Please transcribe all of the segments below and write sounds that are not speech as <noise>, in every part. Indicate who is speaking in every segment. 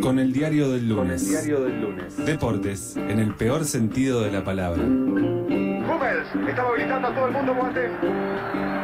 Speaker 1: Con el diario del
Speaker 2: Con el
Speaker 1: lunes.
Speaker 2: diario del lunes.
Speaker 1: Deportes, en el peor sentido de la palabra.
Speaker 3: Hummels está movilizando a todo el mundo Boateng.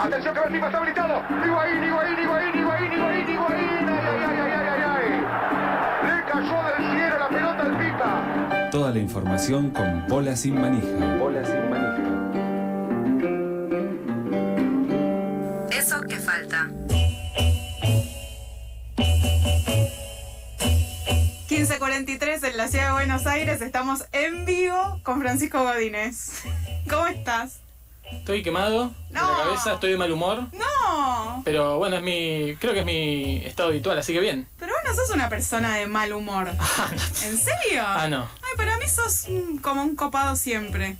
Speaker 3: Atención que el tipo está habilitado. Higuaín, Higuaín, Higuaín, Higuaín, Higuaín, Higuaín. Ay, ay, ay, ay, ay, ay, ay. Le cayó del cielo la pelota al Pipa.
Speaker 1: Toda la información con bola sin manija.
Speaker 2: Bola sin manija.
Speaker 4: 1543 en la ciudad de Buenos Aires. Estamos en vivo con Francisco Godínez. ¿Cómo estás?
Speaker 5: Estoy quemado de
Speaker 4: No.
Speaker 5: la cabeza, estoy de mal humor.
Speaker 4: No,
Speaker 5: Pero bueno, es mi. creo que es mi estado habitual, así que bien.
Speaker 4: pero vos no sos una persona de mal humor. <laughs> ¿En serio?
Speaker 5: Ah, no.
Speaker 4: Ay, para mí sos como un copado siempre.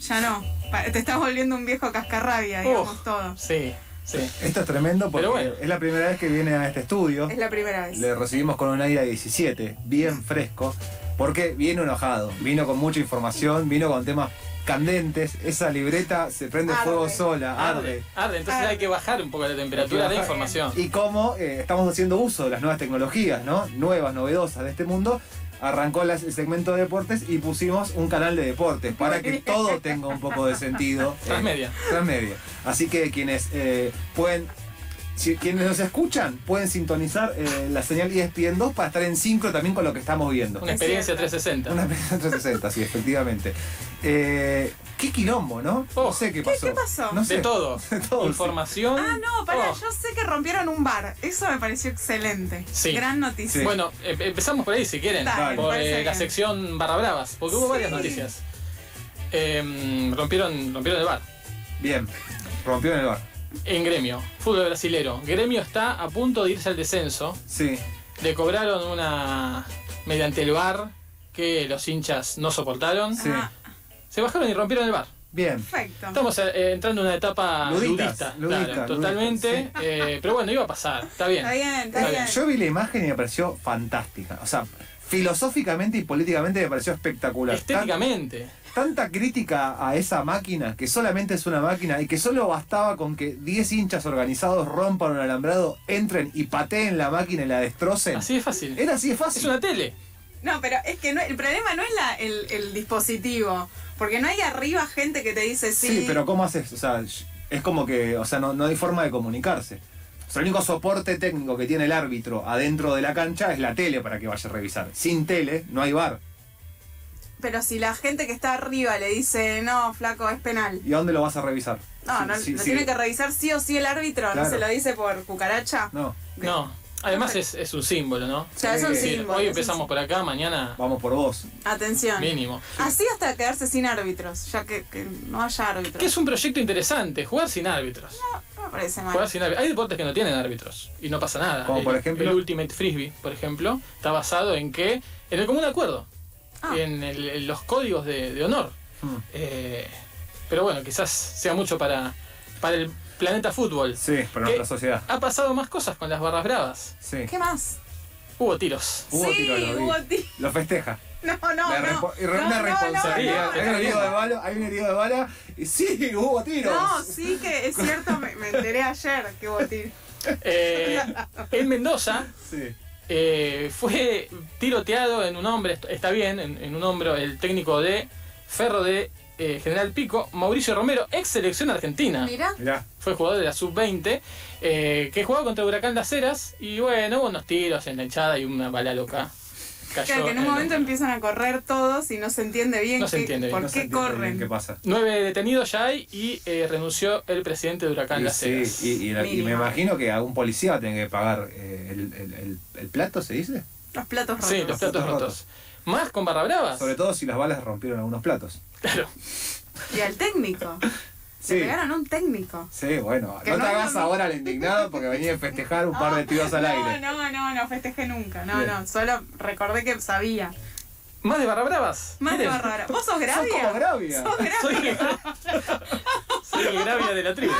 Speaker 4: ya no. Te estás volviendo un viejo cascarrabia, digamos
Speaker 5: Uf.
Speaker 4: todo.
Speaker 5: Sí, sí.
Speaker 6: Esto es tremendo porque
Speaker 5: bueno.
Speaker 6: es la primera vez que viene a este estudio.
Speaker 4: Es la primera vez.
Speaker 6: Le recibimos con un aire 17, bien fresco, porque vino enojado, vino con mucha información, vino con temas candentes. Esa libreta se prende
Speaker 4: Arde.
Speaker 6: fuego sola,
Speaker 5: Arde,
Speaker 6: arde.
Speaker 5: arde, entonces
Speaker 4: Arde.
Speaker 5: hay que bajar un poco la temperatura de información.
Speaker 6: Y cómo eh, estamos haciendo uso de las nuevas tecnologías, ¿no? Nuevas, novedosas de este mundo. Arrancó el segmento de deportes y pusimos un canal de deportes para que todo tenga un poco de sentido. eh,
Speaker 5: Transmedia.
Speaker 6: Transmedia. Así que quienes eh, pueden, si, quienes nos escuchan, pueden sintonizar eh, la señal ESPN 2 para estar en sincro también con lo que estamos viendo.
Speaker 5: Una experiencia
Speaker 4: cierto.
Speaker 5: 360.
Speaker 6: Una experiencia 360, sí, efectivamente. Eh, ¿Qué quilombo, no?
Speaker 5: Oh,
Speaker 6: no sé qué
Speaker 4: ¿qué-
Speaker 6: pasó.
Speaker 4: qué pasó?
Speaker 6: No sé.
Speaker 5: De todo. <laughs>
Speaker 6: De todo, sí.
Speaker 5: Información.
Speaker 4: Ah, no, pará,
Speaker 5: Oh.
Speaker 4: yo sé que rompieron un bar. Eso me pareció excelente.
Speaker 5: Sí.
Speaker 4: Gran noticia.
Speaker 6: Sí.
Speaker 5: Bueno, em- empezamos por ahí si quieren.
Speaker 4: Dale,
Speaker 5: por eh, la sección barra bravas, porque hubo
Speaker 4: Sí.
Speaker 5: varias noticias. Em, rompieron, rompieron el bar.
Speaker 6: Bien, rompió en el bar.
Speaker 5: En gremio, fútbol brasilero. Gremio está a punto de irse al descenso.
Speaker 6: Sí.
Speaker 5: Le cobraron una. mediante el bar que los hinchas no soportaron.
Speaker 6: Sí.
Speaker 4: Ah,
Speaker 5: Se bajaron y rompieron el bar.
Speaker 6: Bien.
Speaker 4: perfecto.
Speaker 5: Estamos eh, entrando en una etapa ludista,
Speaker 6: luditas,
Speaker 5: claro, totalmente. eh, pero bueno, iba a pasar, está bien.
Speaker 4: Está bien, está
Speaker 5: Está
Speaker 4: bien.
Speaker 5: bien.
Speaker 6: Yo vi la imagen y me pareció fantástica. O sea, filosóficamente y políticamente me pareció espectacular. Tan-
Speaker 5: Estéticamente.
Speaker 6: Tanta crítica a esa máquina, que solamente es una máquina, y que solo bastaba con que 10 hinchas organizados rompan un alambrado, entren y pateen la máquina y la destrocen.
Speaker 5: Así de fácil.
Speaker 6: Era así de
Speaker 5: Es
Speaker 6: fácil.
Speaker 5: una tele.
Speaker 4: No, pero es que no, el problema no es la, el, el dispositivo. Porque no hay arriba gente que te dice sí.
Speaker 6: Sí, pero ¿cómo haces? O sea, es como que, o sea, no, no hay forma de comunicarse. O sea, el único soporte técnico que tiene el árbitro adentro de la cancha es la tele para que vaya a revisar. Sin tele no hay bar.
Speaker 4: Pero si la gente que está arriba le dice, no, flaco, es penal.
Speaker 6: ¿Y a dónde lo vas a revisar?
Speaker 4: No,
Speaker 6: Sí,
Speaker 4: no,
Speaker 6: sí,
Speaker 4: lo
Speaker 6: sí.
Speaker 4: tiene que revisar sí o sí el árbitro,
Speaker 6: Claro.
Speaker 4: no se lo dice por cucaracha.
Speaker 6: No,
Speaker 5: No. Además es, es un símbolo, ¿no?
Speaker 4: O sea, es un
Speaker 5: decir,
Speaker 4: símbolo.
Speaker 5: hoy empezamos por acá, mañana
Speaker 6: vamos por vos.
Speaker 4: Atención.
Speaker 5: mínimo.
Speaker 4: Así hasta quedarse sin árbitros, ya que, que no haya árbitros.
Speaker 5: Que es un proyecto interesante, jugar sin árbitros.
Speaker 4: No me parece mal.
Speaker 5: Jugar sin árbitros. Hay deportes que no tienen árbitros y no pasa nada.
Speaker 6: Como
Speaker 5: el,
Speaker 6: por ejemplo-
Speaker 5: el Ultimate Frisbee, por ejemplo, está basado en que en el común acuerdo,
Speaker 4: Ah.
Speaker 5: en, el- en los códigos de, de honor.
Speaker 6: Hmm.
Speaker 5: Eh, pero bueno, quizás sea mucho para, para el planeta fútbol.
Speaker 6: Sí, para nuestra sociedad.
Speaker 5: Ha pasado más cosas con las barras bravas.
Speaker 6: Sí.
Speaker 4: ¿Qué más?
Speaker 5: Hubo tiros.
Speaker 6: Hubo
Speaker 4: sí,
Speaker 6: tiro, lo
Speaker 4: hubo tiro.
Speaker 6: Lo festeja. <laughs>
Speaker 4: No, no,
Speaker 6: La
Speaker 4: no.
Speaker 6: y una
Speaker 4: no,
Speaker 6: responsabilidad.
Speaker 4: no,
Speaker 6: hay, un herido de bala, hay un herido de bala. Y sí, hubo tiros.
Speaker 4: No, sí que es cierto, me, me enteré ayer que hubo tiro.
Speaker 5: Eh, <laughs> en Mendoza
Speaker 6: Sí.
Speaker 5: Eh, fue tiroteado en un hombre, est- está bien, en, en un hombro el técnico de Ferro de eh, General Pico, Mauricio Romero, ex selección argentina.
Speaker 4: Mirá.
Speaker 6: Mirá.
Speaker 5: Fue jugador de la sub-20, eh, que jugaba contra Huracán Las Heras y bueno, hubo unos tiros en la hinchada y una bala loca. Cayó
Speaker 4: Claro, que en un momento
Speaker 5: hombre.
Speaker 4: empiezan a correr todos y no se entiende bien,
Speaker 5: No se entiende bien.
Speaker 4: por
Speaker 6: No se
Speaker 4: qué corren.
Speaker 6: ¿Qué pasa?
Speaker 5: Nueve detenidos ya hay y eh, renunció el presidente de Huracán
Speaker 6: Y,
Speaker 5: Las
Speaker 6: sí,
Speaker 5: Heras.
Speaker 6: y, y la- y me imagino que algún policía va a tener que pagar eh, el, el- el- el plato, ¿se dice?
Speaker 4: Los platos rotos.
Speaker 5: Sí, los platos
Speaker 6: Platos
Speaker 5: rotos. Más con barra bravas.
Speaker 6: Sobre todo si las balas rompieron algunos platos.
Speaker 5: Claro.
Speaker 4: Y al técnico. <laughs>
Speaker 6: Sí.
Speaker 4: Le pegaron a un técnico.
Speaker 6: Sí, bueno,
Speaker 4: Que
Speaker 6: no
Speaker 4: no
Speaker 6: te hagas ahora al indignado porque venía a festejar un par de <laughs> tiros al
Speaker 4: no,
Speaker 6: aire.
Speaker 4: No, no, no festejé nunca. No,
Speaker 6: Bien.
Speaker 4: no. Solo recordé que sabía.
Speaker 5: Más de barra bravas.
Speaker 4: Más de barra. ¿Vos sos
Speaker 6: Sos
Speaker 4: Gravia?
Speaker 6: como Gravia.
Speaker 4: ¿Sos Gravia?
Speaker 5: Soy, soy el Gravia de la tribu.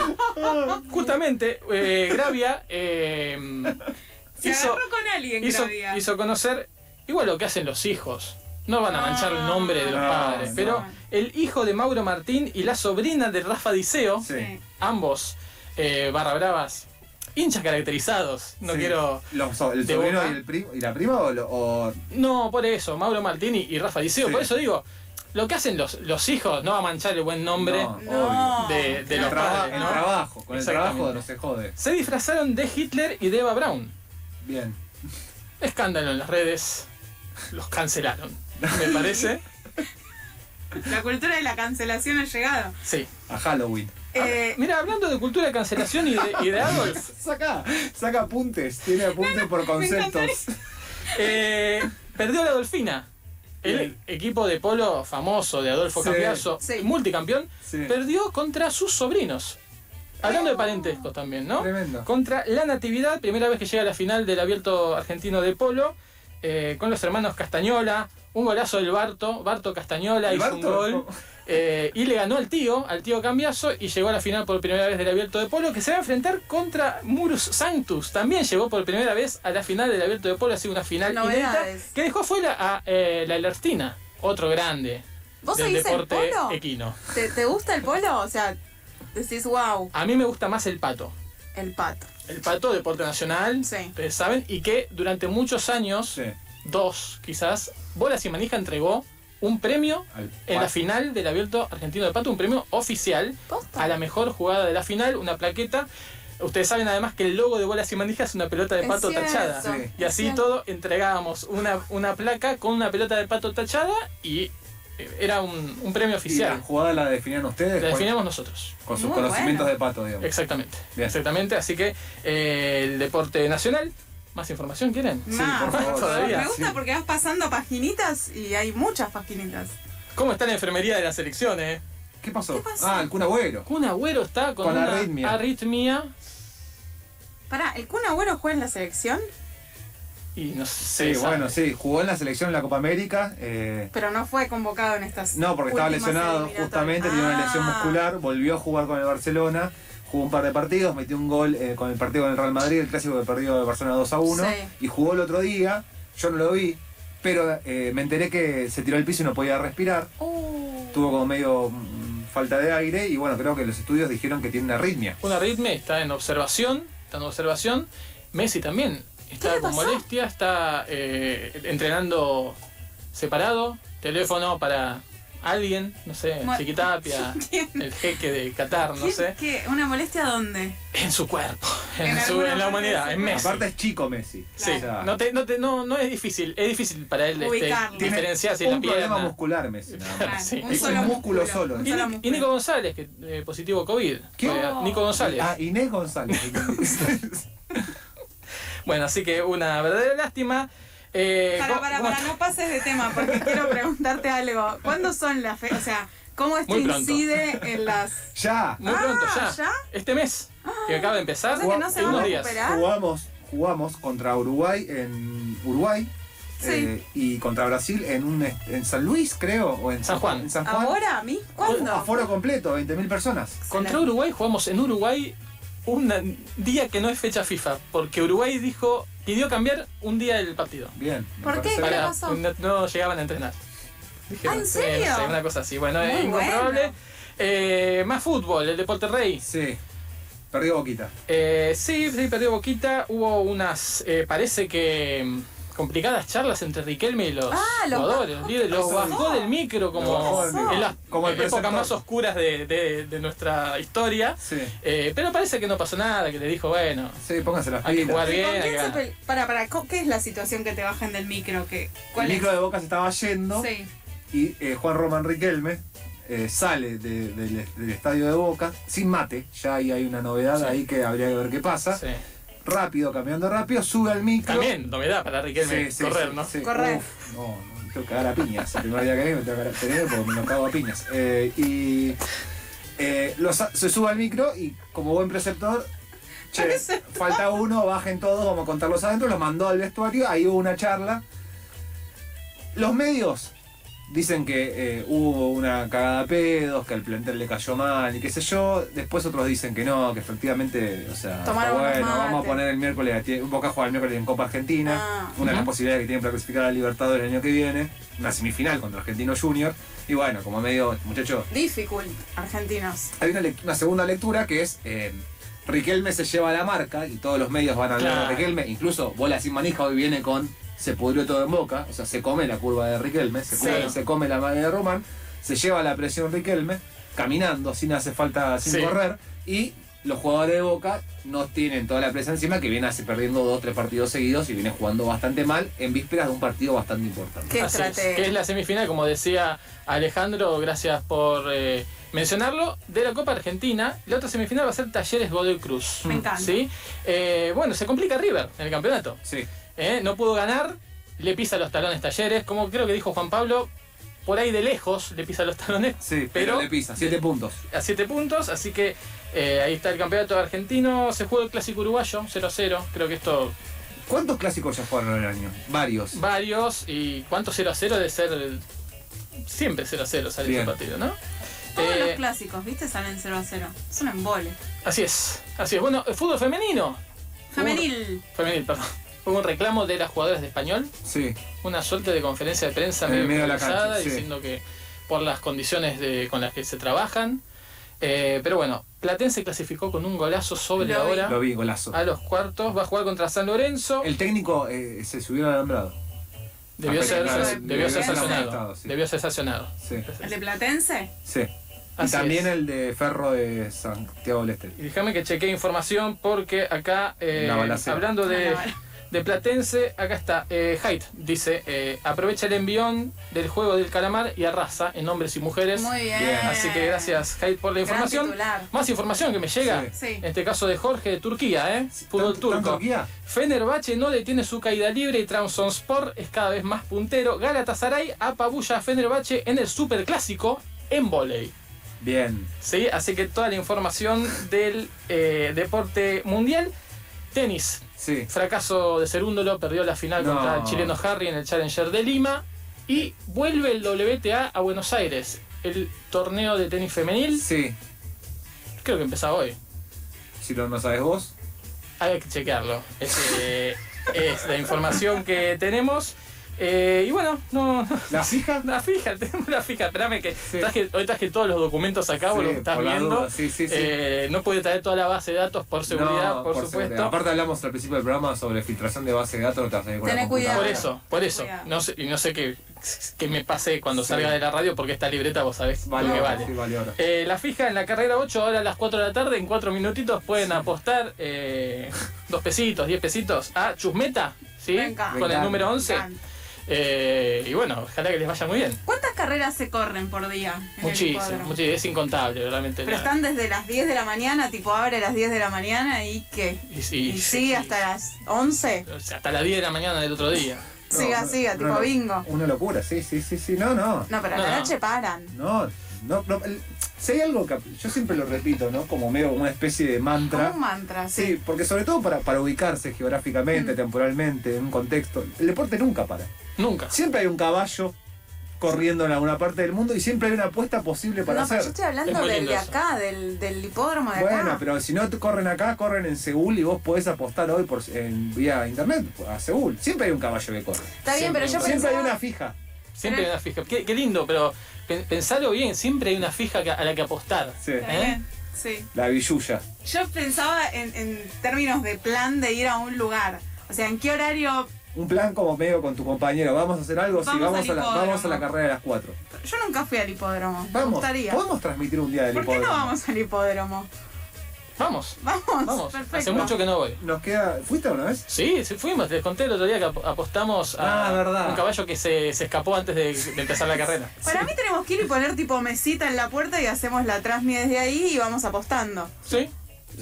Speaker 5: Justamente, eh, Gravia eh,
Speaker 4: Se
Speaker 5: hizo,
Speaker 4: agarró con alguien,
Speaker 5: hizo,
Speaker 4: Gravia.
Speaker 5: hizo conocer igual lo que hacen los hijos. No van a manchar el nombre de los
Speaker 6: No,
Speaker 5: padres,
Speaker 6: no.
Speaker 5: pero el hijo de Mauro Martín y la sobrina de Rafa Diceo,
Speaker 6: Sí.
Speaker 5: ambos eh, barra bravas hinchas caracterizados. No
Speaker 6: Sí.
Speaker 5: quiero.
Speaker 6: Los- ¿El
Speaker 5: de
Speaker 6: sobrino
Speaker 5: Boca.
Speaker 6: y, el primo, y la prima o, lo- o-
Speaker 5: No, por eso, Mauro Martini y Rafa Liceo.
Speaker 6: Sí.
Speaker 5: Por eso digo, lo que hacen los, los hijos no va a manchar el buen nombre
Speaker 6: No,
Speaker 4: No.
Speaker 6: obvio.
Speaker 5: de, de
Speaker 6: el,
Speaker 5: los
Speaker 6: traba-
Speaker 5: padres,
Speaker 6: el
Speaker 5: ¿no?
Speaker 6: trabajo, con el
Speaker 5: Exactamente.
Speaker 6: trabajo no se jode.
Speaker 5: Se disfrazaron de Hitler y de Eva Braun.
Speaker 6: Bien.
Speaker 5: Escándalo en las redes. Los cancelaron. Me parece.
Speaker 4: La cultura de la cancelación ha llegado.
Speaker 5: Sí.
Speaker 6: A Halloween.
Speaker 4: Eh,
Speaker 5: Mira, hablando de cultura de cancelación y de, y de Adolf, <laughs>
Speaker 6: Saca, saca apuntes, tiene apuntes por <laughs> conceptos.
Speaker 5: eh, perdió la Dolfina. El
Speaker 6: Bien.
Speaker 5: equipo de polo famoso de Adolfo
Speaker 6: Sí.
Speaker 5: Cambiaso,
Speaker 4: Sí.
Speaker 5: multicampeón,
Speaker 6: Sí.
Speaker 5: perdió contra sus sobrinos. Hablando de parentescos también, ¿no?
Speaker 6: Tremendo.
Speaker 5: Contra la Natividad, primera vez que llega a la final del abierto argentino de polo, eh, con los hermanos Castañola, un golazo del Barto, Barto Castañola
Speaker 6: ¿El
Speaker 5: hizo
Speaker 6: Barto?
Speaker 5: un gol. eh, y le ganó al tío, al tío Cambiaso, y llegó a la final por primera vez del abierto de polo, que se va a enfrentar contra Murus Sanctus. También llegó por primera vez a la final del abierto de polo, ha sido una final inédita, que dejó fuera a eh, la Elertina, otro grande
Speaker 4: ¿Vos
Speaker 5: del
Speaker 4: seguís el
Speaker 5: deporte
Speaker 4: polo?
Speaker 5: equino.
Speaker 4: ¿Te, te gusta el polo? O sea, decís, wow,
Speaker 5: A mí me gusta más el pato.
Speaker 4: el pato.
Speaker 5: El pato, deporte nacional,
Speaker 4: Sí.
Speaker 5: ustedes saben, y que durante muchos años,
Speaker 6: Sí.
Speaker 5: Dos quizás, Bolas y Manija entregó un premio en la final del abierto argentino de pato, un premio oficial
Speaker 4: ¿Posta?
Speaker 5: a la mejor jugada de la final, una plaqueta. Ustedes saben además que el logo de Bolas y Manija es una pelota de pato tachada.
Speaker 6: Sí.
Speaker 5: Y así todo entregábamos una, una placa con una pelota de pato tachada y eh, era un, un premio
Speaker 6: ¿Y la
Speaker 5: oficial.
Speaker 6: jugada la definían ustedes?
Speaker 5: La nosotros.
Speaker 6: Con sus
Speaker 4: Muy
Speaker 6: conocimientos
Speaker 4: bueno.
Speaker 6: de pato, digamos.
Speaker 5: Exactamente.
Speaker 6: Bien.
Speaker 5: Exactamente. Así que eh, el deporte nacional. ¿Más información quieren?
Speaker 4: Más,
Speaker 6: por favor.
Speaker 5: Todavía,
Speaker 4: Me gusta
Speaker 6: sí.
Speaker 4: porque vas pasando paginitas y hay muchas paginitas.
Speaker 5: ¿Cómo está la enfermería de la selección, eh?
Speaker 6: ¿Qué pasó?
Speaker 4: ¿Qué pasó?
Speaker 6: Ah, el Kun Agüero.
Speaker 5: Kun Agüero está con,
Speaker 6: Con
Speaker 5: una
Speaker 6: arritmia.
Speaker 5: arritmia
Speaker 4: Pará, ¿el Kun Agüero juega en la selección?
Speaker 5: y no sé.
Speaker 6: Sí, bueno, sí. Jugó en la selección en la Copa América. eh,
Speaker 4: Pero no fue convocado en estas.
Speaker 6: No, porque estaba lesionado justamente, tenía una lesión
Speaker 4: Ah.
Speaker 6: muscular, volvió a jugar con el Barcelona, jugó un par de partidos, metió un gol eh, con el partido con el Real Madrid, el clásico que perdió el Barcelona 2 a 1,
Speaker 4: Sí.
Speaker 6: y jugó el otro día, yo no lo vi, pero eh, me enteré que se tiró al piso y no podía respirar,
Speaker 4: Uh.
Speaker 6: tuvo como medio mm, falta de aire, y bueno, creo que los estudios dijeron que tiene una arritmia.
Speaker 5: Una arritmia está en observación. Está en observación. Messi también está
Speaker 4: ¿Qué le
Speaker 5: con molestia. Está eh, entrenando separado. Teléfono para alguien. No sé,
Speaker 4: Mo-
Speaker 5: Chiquitapia. <laughs>
Speaker 4: ¿Quién?
Speaker 5: El jeque de Qatar, no
Speaker 4: ¿Qué-
Speaker 5: sé.
Speaker 4: qué? ¿Una molestia dónde?
Speaker 5: En su cuerpo. <laughs> En,
Speaker 4: En
Speaker 5: su- en la humanidad. En. Messi.
Speaker 6: Aparte es chico Messi.
Speaker 5: Sí, no, te, no, te, no, no es difícil, es difícil para él este, diferenciar si
Speaker 6: un
Speaker 5: la
Speaker 6: problema
Speaker 5: pierna.
Speaker 6: muscular Messi, nada más.
Speaker 5: Sí.
Speaker 4: un
Speaker 6: Es
Speaker 4: solo
Speaker 6: un músculo solo.
Speaker 4: un
Speaker 5: Y,
Speaker 4: solo.
Speaker 5: Nico González, que eh, positivo COVID.
Speaker 6: ¿Qué?
Speaker 5: A- Nico González.
Speaker 6: Ah, Inés González. <laughs>
Speaker 5: Bueno, así que una verdadera lástima. Eh,
Speaker 4: Para,
Speaker 5: ¿cómo-
Speaker 4: para, para, no pases de tema porque <laughs> quiero preguntarte algo. ¿Cuándo son las fechas? O sea, ¿cómo esto incide en las.
Speaker 6: ya.
Speaker 5: Muy pronto
Speaker 4: Ah,
Speaker 5: ya.
Speaker 4: ¿ya?
Speaker 5: Este mes, que acaba de empezar,
Speaker 4: O sea que no se
Speaker 5: en unos días.
Speaker 6: Jugamos, jugamos contra Uruguay en Uruguay
Speaker 4: Sí.
Speaker 6: eh, y contra Brasil en un en San Luis, creo, o en
Speaker 5: San Juan.
Speaker 6: En San Juan.
Speaker 4: ¿Ahora? ¿A mí? ¿Cuándo?
Speaker 6: Aforo completo, 20.000 personas.
Speaker 5: Contra Uruguay jugamos en Uruguay un día que no es fecha FIFA, porque Uruguay dijo, pidió cambiar un día del partido.
Speaker 6: Bien.
Speaker 4: ¿Por qué? ¿Qué pasó?
Speaker 5: no, no llegaban a entrenar. Dijeron,
Speaker 4: Ah, ¿en
Speaker 5: sí,
Speaker 4: serio?
Speaker 5: no sé, una cosa así. Bueno, es incomprobable.
Speaker 4: bueno.
Speaker 5: Eh, más fútbol, el Deporte Rey.
Speaker 6: Sí. Perdió Boquita.
Speaker 5: Eh, sí, sí, perdió Boquita. Hubo unas, eh, parece que complicadas charlas entre Riquelme y los
Speaker 4: Ah,
Speaker 5: jugadores, los
Speaker 4: ¿qué
Speaker 5: bajó del micro como
Speaker 6: del micro.
Speaker 5: en las
Speaker 6: Como el
Speaker 5: épocas más oscuras de, de- de nuestra historia.
Speaker 6: Sí.
Speaker 5: Eh, pero parece que no pasó nada, que le dijo, bueno,
Speaker 6: Sí, pónganse las
Speaker 5: hay que
Speaker 6: pilas.
Speaker 5: jugar
Speaker 4: ¿Y
Speaker 5: bien.
Speaker 4: con
Speaker 5: hay
Speaker 4: quién
Speaker 5: que
Speaker 4: se
Speaker 5: ganar.
Speaker 4: pe- Para, para, co- ¿qué es la situación que te bajan del micro? ¿Qué,
Speaker 6: El
Speaker 4: ¿Cuál
Speaker 6: micro
Speaker 4: es?
Speaker 6: de Boca se estaba yendo
Speaker 4: Sí.
Speaker 6: y eh, Juan Román Riquelme eh, sale de- del, del estadio de Boca sin mate. Ya ahí hay una novedad
Speaker 5: Sí.
Speaker 6: ahí que habría que ver qué pasa.
Speaker 5: Sí.
Speaker 6: Rápido, cambiando rápido, sube al micro.
Speaker 5: También, novedad para Riquelme,
Speaker 6: Sí, sí,
Speaker 5: correr,
Speaker 6: sí,
Speaker 5: ¿no?
Speaker 6: sí.
Speaker 4: Correr.
Speaker 6: Uf, no, no, me tengo que cagar a piñas. El primer día que vengo me tengo que cagar a tener porque me cago a piñas. Eh, y eh, lo sa- se sube al micro y como buen preceptor, che, falta uno, bajen todos, vamos a contarlos adentro, los mandó al vestuario, ahí hubo una charla. Los medios dicen que eh, hubo una cagada de pedos, que al plantel le cayó mal y qué sé yo. Después otros dicen que no, que efectivamente, o sea, está bueno, vamos a poner el miércoles, Boca juega el miércoles en Copa Argentina,
Speaker 4: Ah.
Speaker 6: una de las posibilidades que tienen para clasificar a la Libertadores el año que viene, una semifinal contra Argentino Junior. Y bueno, como medio, muchachos,
Speaker 4: Difficult, argentinos.
Speaker 6: hay una segunda lectura que es, eh, Riquelme se lleva la marca y todos los medios van a hablar
Speaker 5: Claro.
Speaker 6: de Riquelme. Incluso Bola sin manija hoy viene con se pudrió todo en boca, o sea, se come la curva de Riquelme, se,
Speaker 4: Sí.
Speaker 6: come, se come la madre de Román, se lleva la presión Riquelme, caminando, sin hace falta, sin
Speaker 5: Sí.
Speaker 6: correr, y los jugadores de Boca no tienen toda la presión encima que viene así perdiendo dos, tres partidos seguidos y viene jugando bastante mal en vísperas de un partido bastante importante.
Speaker 4: Qué
Speaker 5: Así es, que es la semifinal, como decía Alejandro, gracias por eh, mencionarlo, de la Copa Argentina. La otra semifinal va a ser Talleres Godoy Cruz.
Speaker 4: Me encanta.
Speaker 5: ¿Sí? Eh, bueno, se complica River en el campeonato.
Speaker 6: Sí.
Speaker 5: ¿eh? No pudo ganar, le pisa los talones Talleres, como creo que dijo Juan Pablo, por ahí de lejos le pisa los talones.
Speaker 6: Sí, pero, le pisa, siete puntos.
Speaker 5: a 7 puntos, así que eh, ahí está el campeonato argentino, se juega el clásico uruguayo, 0-0, creo que esto
Speaker 6: ¿Cuántos clásicos ya jugaron en el año? Varios.
Speaker 5: varios, y cuánto 0-0 debe ser, el- siempre 0-0 sale
Speaker 6: Bien.
Speaker 5: ese partido, ¿no?
Speaker 4: Todos
Speaker 5: Eh,
Speaker 4: los clásicos, ¿viste? Salen 0 a 0. Es un embole.
Speaker 5: así es, así es. Bueno, el fútbol femenino,
Speaker 4: Femenil.
Speaker 5: femenil, perdón, hubo un reclamo de las jugadoras de español,
Speaker 6: Sí.
Speaker 5: una suerte de conferencia de prensa medio
Speaker 6: medio de la cancha, sí.
Speaker 5: diciendo que por las condiciones de, con las que se trabajan, eh, pero bueno, Platense clasificó con un golazo sobre
Speaker 4: Lo
Speaker 5: la
Speaker 4: vi.
Speaker 5: hora.
Speaker 6: Lo vi, golazo.
Speaker 5: a los cuartos, va a jugar contra San Lorenzo.
Speaker 6: El técnico eh, se subió al alambrado.
Speaker 5: Debió
Speaker 6: Ah,
Speaker 5: ser, debió ser
Speaker 4: debió ser
Speaker 5: sancionado.
Speaker 6: sí.
Speaker 5: Debió ser sancionado.
Speaker 6: Sí.
Speaker 4: ¿El de Platense?
Speaker 6: Sí. Y
Speaker 5: Así
Speaker 6: también
Speaker 5: es.
Speaker 6: el de Ferro de Santiago del Este.
Speaker 5: Y déjame que chequee información porque acá, eh, hablando de. De Platense, acá está. Eh, Haidt dice: eh, aprovecha el envión del juego del calamar y arrasa en hombres y mujeres.
Speaker 4: Muy bien.
Speaker 6: Bien.
Speaker 5: Así que gracias, Haidt, por la
Speaker 4: Gran
Speaker 5: información.
Speaker 4: titular.
Speaker 5: Más información que me llega.
Speaker 6: Sí.
Speaker 4: Sí.
Speaker 5: En este caso de Jorge de Turquía, ¿eh? Fútbol
Speaker 6: ¿Tanto- tanto
Speaker 5: turco.
Speaker 6: Turquía?
Speaker 5: Fenerbahce no detiene su caída libre y Trabzonspor es cada vez más puntero. Galatasaray apabulla a Fenerbahce en el superclásico en volei.
Speaker 6: Bien.
Speaker 5: ¿Sí? Así que toda la información del eh, deporte mundial. Tenis.
Speaker 6: Sí.
Speaker 5: Fracaso de Cerúndolo, perdió la final
Speaker 6: No.
Speaker 5: contra el chileno Harry en el Challenger de Lima. Y vuelve el WTA a Buenos Aires. El torneo de tenis femenil.
Speaker 6: Sí.
Speaker 5: Creo que empieza hoy.
Speaker 6: Si no, no sabes vos.
Speaker 5: Hay que chequearlo. Es, eh, es la información que tenemos. Eh, y bueno, no.
Speaker 6: ¿La fija? <laughs>
Speaker 5: La fija, <laughs> tenemos la fija. Espérame que
Speaker 6: Sí.
Speaker 5: traje, hoy traje todos los documentos acá, vos
Speaker 6: Sí,
Speaker 5: lo estás
Speaker 6: por la
Speaker 5: viendo.
Speaker 6: sí, sí, sí.
Speaker 5: Eh, no puede traer toda la base de datos por seguridad,
Speaker 6: No,
Speaker 5: por, supuesto.
Speaker 6: seguridad. Aparte hablamos al principio del programa sobre filtración de base de datos,
Speaker 4: Tené
Speaker 6: computadora.
Speaker 5: Por
Speaker 4: cuidado.
Speaker 5: eso, por eso.
Speaker 4: Cuidado.
Speaker 5: No sé, y no sé qué, qué me pase cuando
Speaker 6: Sí.
Speaker 5: salga de la radio porque esta libreta vos sabés
Speaker 6: Vale,
Speaker 5: lo que vale.
Speaker 6: sí, vale ahora.
Speaker 5: Eh, la fija en la carrera 8, ahora a las 4 de la tarde, en 4 minutitos pueden apostar eh, dos pesitos, 10 pesitos a Chusmeta, ¿sí? Con el número
Speaker 4: Me
Speaker 5: 11. Eh, y bueno, ojalá que les vaya muy bien.
Speaker 4: ¿Cuántas carreras se corren por día? hipódromo?
Speaker 5: muchísimo, es incontable, realmente.
Speaker 4: Pero
Speaker 5: la-
Speaker 4: están desde las 10 de la mañana, tipo abre a las 10 de la mañana y ¿qué?
Speaker 5: y, y-
Speaker 4: Y sigue hasta las 11.
Speaker 5: o sea, hasta las 10 de la mañana del otro día. <laughs>
Speaker 6: No,
Speaker 4: siga,
Speaker 6: no,
Speaker 4: siga,
Speaker 6: no,
Speaker 4: tipo
Speaker 6: no,
Speaker 4: bingo.
Speaker 6: Una locura, sí, sí, sí, sí. No, no.
Speaker 4: No, pero a la
Speaker 5: no.
Speaker 4: noche paran.
Speaker 6: No, no, no, si hay algo que yo siempre lo repito, ¿no? Como medio como una especie de mantra.
Speaker 4: Como un mantra, sí.
Speaker 6: Sí, porque sobre todo para, para ubicarse geográficamente,
Speaker 4: Mm.
Speaker 6: temporalmente, en un contexto, el deporte nunca para.
Speaker 5: Nunca.
Speaker 6: Siempre hay un caballo corriendo en alguna parte del mundo y siempre hay una apuesta posible para
Speaker 4: no, pero yo
Speaker 6: hacer.
Speaker 4: estoy hablando
Speaker 5: Es
Speaker 4: del de acá, del, del hipódromo de acá.
Speaker 6: Bueno, pero si no te corren acá, corren en Seúl y vos podés apostar hoy por en vía internet a Seúl. Siempre hay un caballo que corre.
Speaker 4: Está bien, pero yo
Speaker 5: Siempre
Speaker 6: Siempre hay
Speaker 4: pensaba...
Speaker 6: una fija.
Speaker 5: Siempre hay una fija. Qué, qué lindo, pero pen- pensalo bien, siempre hay una fija que- a la que apostar.
Speaker 6: Sí.
Speaker 4: Bien, Sí.
Speaker 6: La billulla.
Speaker 4: Yo pensaba en, en términos de plan de ir a un lugar. O sea, ¿en qué horario?
Speaker 6: Un plan como medio con tu compañero. ¿Vamos a hacer algo? sí,
Speaker 4: Vamos
Speaker 6: vamos
Speaker 4: al
Speaker 6: a, la, vamos a la carrera de las 4.
Speaker 4: Yo nunca fui al hipódromo. Me
Speaker 6: Vamos.
Speaker 4: gustaría.
Speaker 6: Podemos transmitir un día del
Speaker 4: ¿Por qué
Speaker 6: hipódromo.
Speaker 4: no vamos al hipódromo?
Speaker 5: Vamos,
Speaker 4: Vamos,
Speaker 5: vamos.
Speaker 4: perfecto.
Speaker 5: Hace mucho que no voy.
Speaker 6: Nos queda. ¿Fuiste una vez?
Speaker 5: Sí, sí fuimos. Les conté el otro día que ap- apostamos a
Speaker 6: Ah, verdad.
Speaker 5: un caballo que se, se escapó antes de, de empezar la carrera. <laughs>
Speaker 4: Para mí tenemos que ir y poner tipo mesita en la puerta y hacemos la transmi desde ahí y vamos apostando.
Speaker 5: Sí.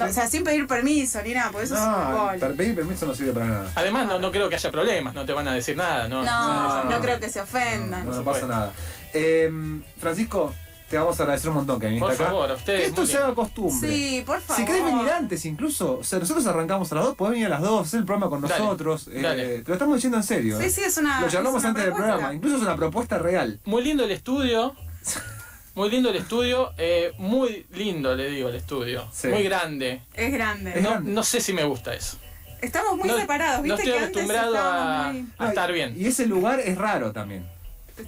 Speaker 4: O sea, sin pedir permiso ni nada, porque eso es un gol.
Speaker 6: pedir permiso no sirve para nada.
Speaker 5: Además, no, no creo que haya problemas, no te van a decir nada, ¿no?
Speaker 4: No, no,
Speaker 6: no.
Speaker 4: creo que se ofendan.
Speaker 6: No, pasa nada. Eh, Francisco, te vamos a agradecer un montón que viniste
Speaker 5: Por
Speaker 6: acá.
Speaker 5: favor, a ustedes.
Speaker 6: Que esto se haga costumbre.
Speaker 4: Sí, por favor.
Speaker 6: Si querés venir antes incluso, o sea, nosotros arrancamos a las dos, podés venir a las dos, hacer el programa con
Speaker 5: Dale,
Speaker 6: nosotros. eh,
Speaker 5: dale.
Speaker 6: te lo estamos diciendo en serio.
Speaker 4: Sí,
Speaker 6: eh.
Speaker 4: sí, es una.
Speaker 6: Lo charlamos antes del programa, incluso es una propuesta real.
Speaker 5: Muy lindo el estudio. <laughs> Muy lindo el estudio. eh, muy lindo, le digo, el estudio.
Speaker 6: Sí.
Speaker 5: Muy grande.
Speaker 4: Es grande.
Speaker 5: No, no sé si me gusta eso.
Speaker 4: Estamos muy
Speaker 5: no,
Speaker 4: separados,
Speaker 5: no
Speaker 4: ¿viste?
Speaker 5: estoy
Speaker 4: que antes
Speaker 5: acostumbrado a,
Speaker 4: estábamos muy-
Speaker 5: a estar bien.
Speaker 6: Y ese lugar es raro también.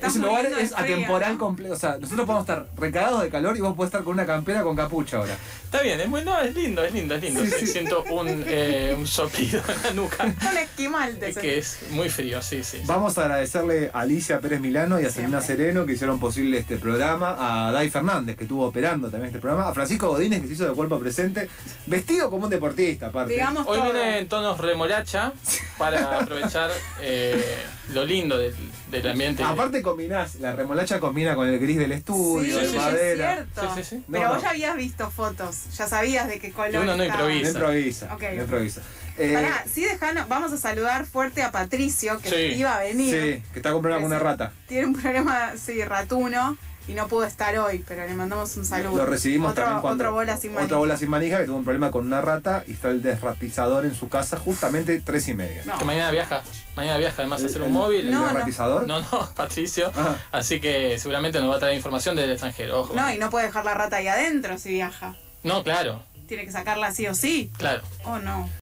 Speaker 6: Ese lugar
Speaker 4: de
Speaker 6: es atemporal completo. O sea, nosotros podemos estar recagados de calor y vos podés estar con una campera con capucha ahora.
Speaker 5: Está bien, es muy, no, es lindo, es lindo, es lindo.
Speaker 6: Sí,
Speaker 5: Sí,
Speaker 6: sí.
Speaker 5: Siento un, eh, un soplido en la nuca. <laughs>
Speaker 4: Un esquimal
Speaker 5: Es que es muy frío, sí, sí. sí.
Speaker 6: Vamos a agradecerle a Alicia Pérez Milano y a Selena. Sereno que hicieron posible este programa, a Dai Fernández que estuvo operando también este programa, a Francisco Godínez que se hizo de cuerpo presente, vestido como un deportista aparte.
Speaker 4: Digamos
Speaker 5: Hoy
Speaker 4: todo.
Speaker 5: viene en tonos remolacha para aprovechar eh, lo lindo del, del ambiente.
Speaker 6: Aparte combinás, la remolacha combina con el gris del
Speaker 4: Sí,
Speaker 6: estudio, de
Speaker 4: es
Speaker 6: madera.
Speaker 4: cierto.
Speaker 5: Sí, sí, sí.
Speaker 4: Pero
Speaker 6: No,
Speaker 4: vos
Speaker 6: no.
Speaker 4: ya habías visto fotos, ya sabías de qué color.
Speaker 5: uno no
Speaker 4: estaba.
Speaker 6: No
Speaker 5: improvisa.
Speaker 6: improvisa.
Speaker 4: Ok.
Speaker 6: no improvisa. Eh,
Speaker 4: Pará, sí dejanos, vamos a saludar fuerte a Patricio, que
Speaker 5: Sí.
Speaker 4: iba a venir.
Speaker 6: sí, que está con problema con una rata.
Speaker 4: Tiene un <laughs> problema, sí, ratuno, y no pudo estar hoy, pero le mandamos un saludo.
Speaker 6: Lo recibimos
Speaker 4: otro,
Speaker 6: también cuando
Speaker 4: Otro bola sin manija.
Speaker 6: otra bola sin manija que tuvo un problema con una rata y está el desratizador en su casa justamente tres y media.
Speaker 4: No.
Speaker 5: Que mañana viaja. Mañana viaja además a hacer un
Speaker 6: El-
Speaker 5: móvil.
Speaker 6: ¿El
Speaker 4: No, no.
Speaker 6: desratizador?
Speaker 5: No, no, <laughs> Patricio.
Speaker 6: Ajá.
Speaker 5: Así que seguramente nos va a traer información del extranjero. Ojo.
Speaker 4: No, y no puede dejar la rata ahí adentro si viaja.
Speaker 5: No, claro,
Speaker 4: Tiene que sacarla sí o sí.
Speaker 5: claro.
Speaker 4: Oh, no.